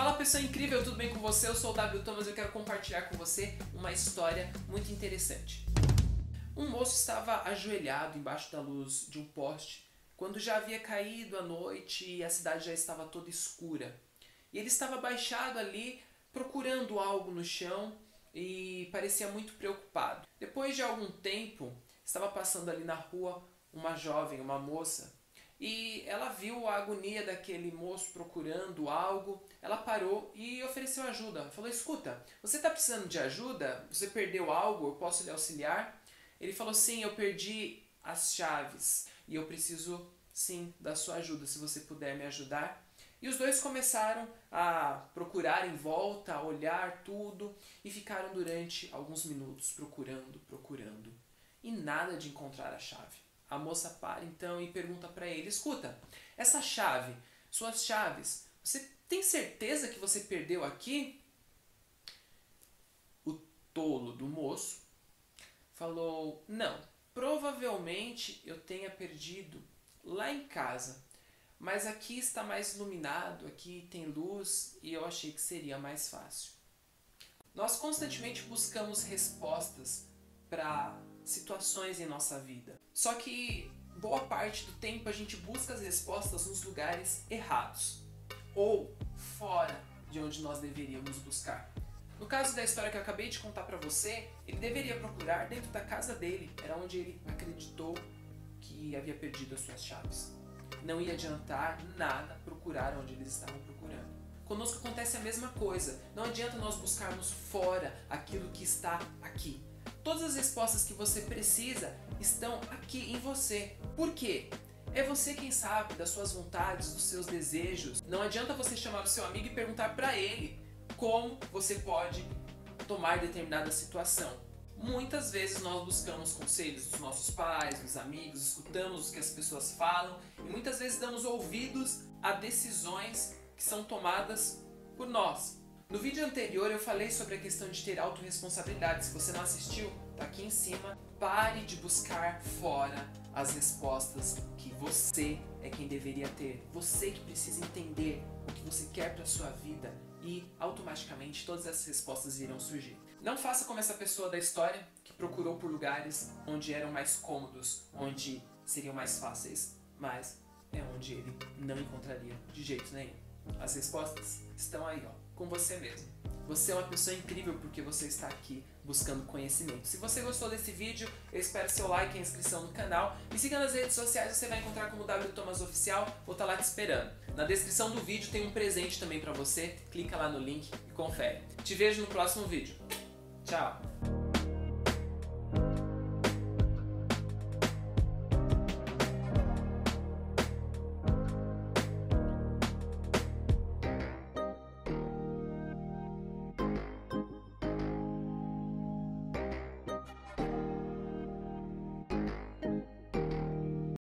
Fala pessoa incrível, tudo bem com você? Eu sou o W Thomas e eu quero compartilhar com você uma história muito interessante. Um moço estava ajoelhado embaixo da luz de um poste quando já havia caído a noite e a cidade já estava toda escura. E ele estava baixado ali procurando algo no chão e parecia muito preocupado. Depois de algum tempo, estava passando ali na rua uma jovem, uma moça, e ela viu a agonia daquele moço procurando algo. Ela parou e ofereceu ajuda. Falou: Escuta, você está precisando de ajuda? Você perdeu algo? Eu posso lhe auxiliar? Ele falou: Sim, eu perdi as chaves e eu preciso sim da sua ajuda. Se você puder me ajudar. E os dois começaram a procurar em volta, a olhar tudo e ficaram durante alguns minutos procurando, procurando e nada de encontrar a chave. A moça para então e pergunta para ele: Escuta, essa chave, suas chaves, você tem certeza que você perdeu aqui? O tolo do moço falou: Não, provavelmente eu tenha perdido lá em casa, mas aqui está mais iluminado, aqui tem luz e eu achei que seria mais fácil. Nós constantemente buscamos respostas para situações em nossa vida. Só que boa parte do tempo a gente busca as respostas nos lugares errados ou fora de onde nós deveríamos buscar. No caso da história que eu acabei de contar para você, ele deveria procurar dentro da casa dele, era onde ele acreditou que havia perdido as suas chaves. Não ia adiantar nada procurar onde eles estavam procurando. Conosco acontece a mesma coisa. Não adianta nós buscarmos fora aquilo que está aqui. Todas as respostas que você precisa estão aqui em você. Por quê? É você quem sabe das suas vontades, dos seus desejos. Não adianta você chamar o seu amigo e perguntar para ele como você pode tomar determinada situação. Muitas vezes nós buscamos conselhos dos nossos pais, dos amigos, escutamos o que as pessoas falam e muitas vezes damos ouvidos a decisões que são tomadas por nós. No vídeo anterior eu falei sobre a questão de ter autorresponsabilidade. Se você não assistiu, tá aqui em cima. Pare de buscar fora as respostas que você é quem deveria ter. Você que precisa entender o que você quer para sua vida e automaticamente todas essas respostas irão surgir. Não faça como essa pessoa da história que procurou por lugares onde eram mais cômodos, onde seriam mais fáceis, mas é onde ele não encontraria de jeito nenhum. As respostas estão aí, ó com você mesmo. Você é uma pessoa incrível porque você está aqui buscando conhecimento. Se você gostou desse vídeo, eu espero seu like e inscrição no canal. Me siga nas redes sociais, você vai encontrar como W Thomas Oficial, vou estar tá lá te esperando. Na descrição do vídeo tem um presente também para você, clica lá no link e confere. Te vejo no próximo vídeo. Tchau!